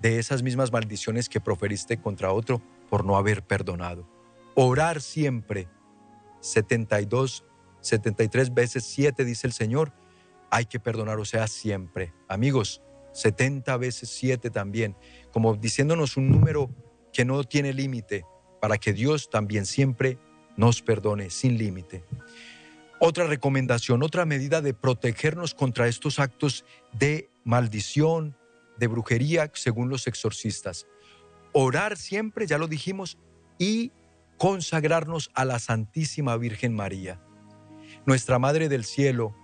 de esas mismas maldiciones que proferiste contra otro por no haber perdonado. Orar siempre, 72, 73 veces 7 dice el Señor, hay que perdonar, o sea, siempre. Amigos, 70 veces 7 también, como diciéndonos un número que no tiene límite, para que Dios también siempre nos perdone sin límite. Otra recomendación, otra medida de protegernos contra estos actos de maldición, de brujería, según los exorcistas. Orar siempre, ya lo dijimos, y consagrarnos a la Santísima Virgen María. Nuestra Madre del Cielo,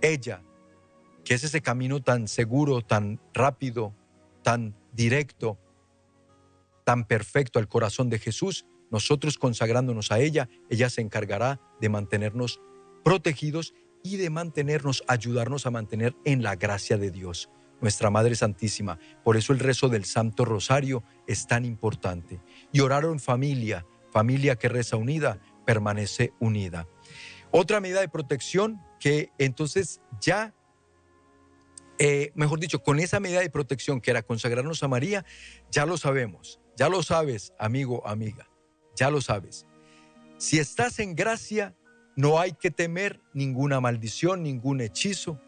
ella que es ese camino tan seguro, tan rápido, tan directo, tan perfecto al corazón de Jesús, nosotros consagrándonos a ella, ella se encargará de mantenernos protegidos y de mantenernos, ayudarnos a mantener en la gracia de Dios, nuestra Madre Santísima. Por eso el rezo del Santo Rosario es tan importante. Y orar en familia, familia que reza unida, permanece unida. Otra medida de protección que entonces ya eh, mejor dicho, con esa medida de protección que era consagrarnos a María, ya lo sabemos, ya lo sabes, amigo, amiga, ya lo sabes. Si estás en gracia, no hay que temer ninguna maldición, ningún hechizo,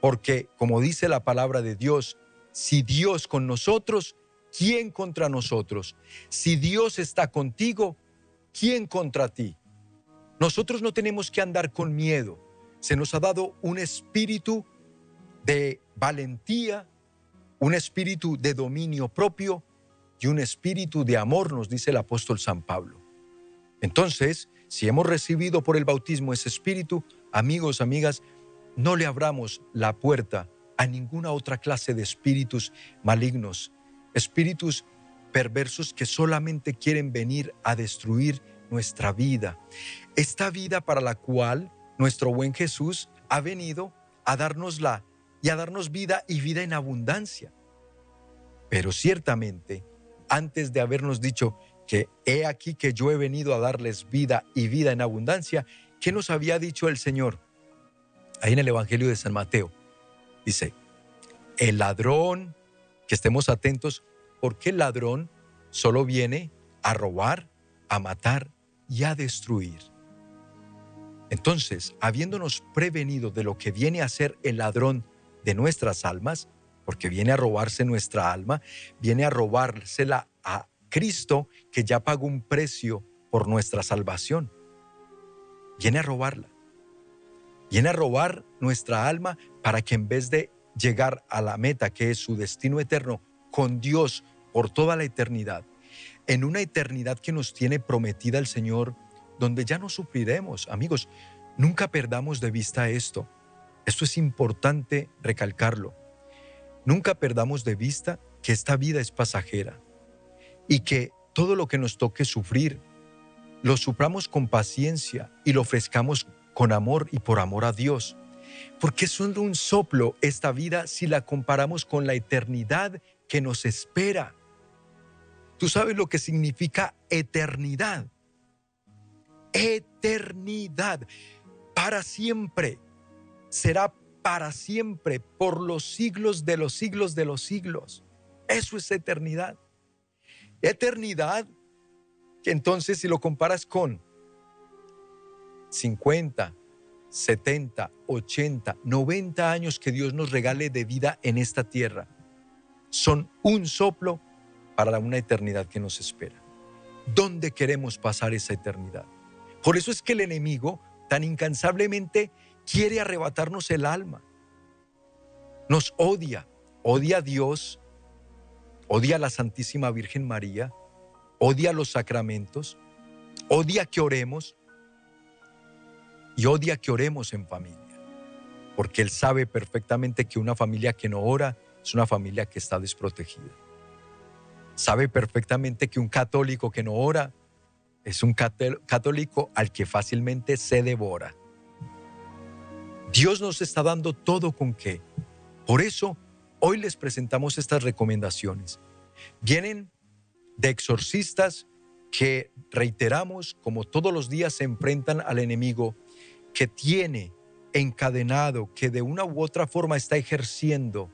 porque como dice la palabra de Dios, si Dios con nosotros, ¿quién contra nosotros? Si Dios está contigo, ¿quién contra ti? Nosotros no tenemos que andar con miedo. Se nos ha dado un espíritu de valentía, un espíritu de dominio propio y un espíritu de amor, nos dice el apóstol San Pablo. Entonces, si hemos recibido por el bautismo ese espíritu, amigos, amigas, no le abramos la puerta a ninguna otra clase de espíritus malignos, espíritus perversos que solamente quieren venir a destruir nuestra vida. Esta vida para la cual nuestro buen Jesús ha venido a darnos la y a darnos vida y vida en abundancia. Pero ciertamente, antes de habernos dicho que he aquí que yo he venido a darles vida y vida en abundancia, ¿qué nos había dicho el Señor? Ahí en el Evangelio de San Mateo. Dice, el ladrón, que estemos atentos, porque el ladrón solo viene a robar, a matar y a destruir. Entonces, habiéndonos prevenido de lo que viene a ser el ladrón de nuestras almas, porque viene a robarse nuestra alma, viene a robársela a Cristo que ya pagó un precio por nuestra salvación. Viene a robarla. Viene a robar nuestra alma para que en vez de llegar a la meta que es su destino eterno con Dios por toda la eternidad, en una eternidad que nos tiene prometida el Señor, donde ya no sufriremos. Amigos, nunca perdamos de vista esto. Esto es importante recalcarlo. Nunca perdamos de vista que esta vida es pasajera y que todo lo que nos toque sufrir, lo suframos con paciencia y lo ofrezcamos con amor y por amor a Dios. Porque es un soplo esta vida si la comparamos con la eternidad que nos espera. Tú sabes lo que significa eternidad. Eternidad. Para siempre. Será para siempre, por los siglos de los siglos de los siglos. Eso es eternidad. Eternidad, que entonces si lo comparas con 50, 70, 80, 90 años que Dios nos regale de vida en esta tierra, son un soplo para una eternidad que nos espera. ¿Dónde queremos pasar esa eternidad? Por eso es que el enemigo tan incansablemente quiere arrebatarnos el alma. Nos odia, odia a Dios, odia a la Santísima Virgen María, odia los sacramentos, odia que oremos y odia que oremos en familia, porque Él sabe perfectamente que una familia que no ora es una familia que está desprotegida. Sabe perfectamente que un católico que no ora es un católico al que fácilmente se devora. Dios nos está dando todo con qué. Por eso, hoy les presentamos estas recomendaciones. Vienen de exorcistas que, reiteramos, como todos los días se enfrentan al enemigo que tiene encadenado, que de una u otra forma está ejerciendo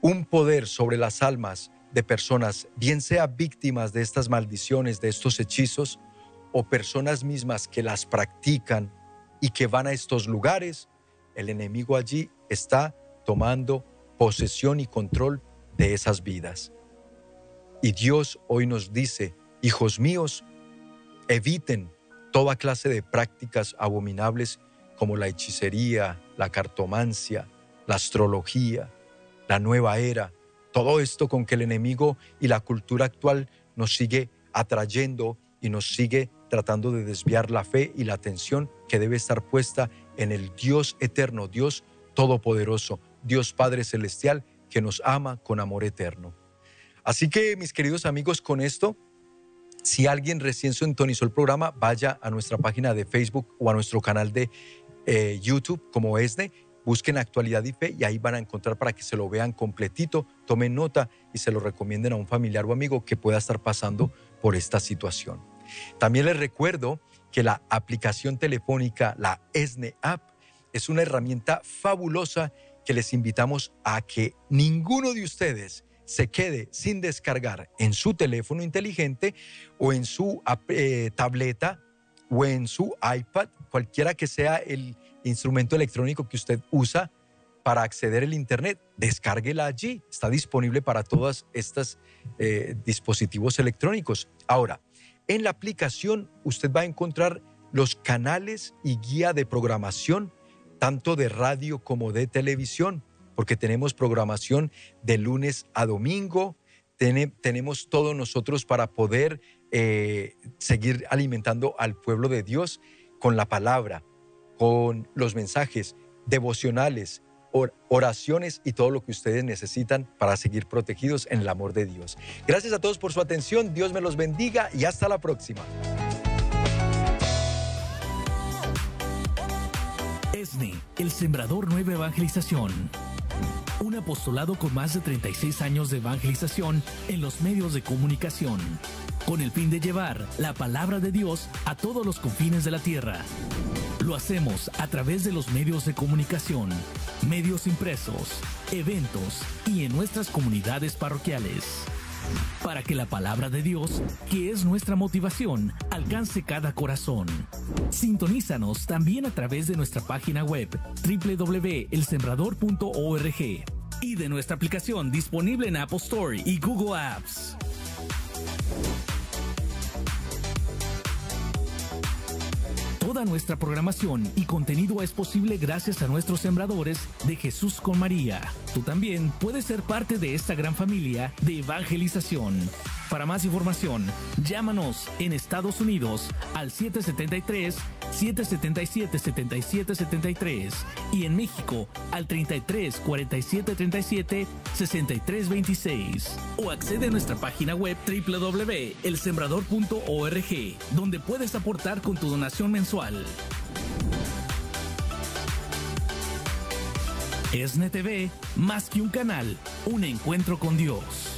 un poder sobre las almas de personas, bien sea víctimas de estas maldiciones, de estos hechizos, o personas mismas que las practican y que van a estos lugares, el enemigo allí está tomando posesión y control de esas vidas. Y Dios hoy nos dice, hijos míos, eviten toda clase de prácticas abominables como la hechicería, la cartomancia, la astrología, la nueva era, todo esto con que el enemigo y la cultura actual nos sigue atrayendo y nos sigue tratando de desviar la fe y la atención que debe estar puesta en el Dios eterno, Dios todopoderoso, Dios Padre Celestial, que nos ama con amor eterno. Así que, mis queridos amigos, con esto, si alguien recién sintonizó el programa, vaya a nuestra página de Facebook o a nuestro canal de eh, YouTube como ESNE, busquen Actualidad y Fe y ahí van a encontrar para que se lo vean completito, tomen nota y se lo recomienden a un familiar o amigo que pueda estar pasando por esta situación. También les recuerdo que la aplicación telefónica, la ESNE App, es una herramienta fabulosa que les invitamos a que ninguno de ustedes se quede sin descargar en su teléfono inteligente o en su eh, tableta o en su iPad, cualquiera que sea el instrumento electrónico que usted usa para acceder al Internet, descárguela allí. Está disponible para todos estos eh, dispositivos electrónicos. Ahora, en la aplicación usted va a encontrar los canales y guía de programación, tanto de radio como de televisión, porque tenemos programación de lunes a domingo, tenemos todos nosotros para poder eh, seguir alimentando al pueblo de Dios con la palabra, con los mensajes devocionales, oraciones y todo lo que ustedes necesitan para seguir protegidos en el amor de Dios. Gracias a todos por su atención, Dios me los bendiga y hasta la próxima.
ESNE, el Sembrador Nueva Evangelización. Un apostolado con más de 36 años de evangelización en los medios de comunicación, con el fin de llevar la palabra de Dios a todos los confines de la tierra. Lo hacemos a través de los medios de comunicación, medios impresos, eventos y en nuestras comunidades parroquiales. Para que la palabra de Dios, que es nuestra motivación, alcance cada corazón. Sintonízanos también a través de nuestra página web www.elsembrador.org y de nuestra aplicación disponible en Apple Store y Google Apps. Toda nuestra programación y contenido es posible gracias a nuestros sembradores de Jesús con María. Tú también puedes ser parte de esta gran familia de evangelización. Para más información, llámanos en Estados Unidos al 773 777 7773 y en México al 33 47 37 63 26 o accede a nuestra página web www.elsembrador.org donde puedes aportar con tu donación mensual. ESNE TV, más que un canal, un encuentro con Dios.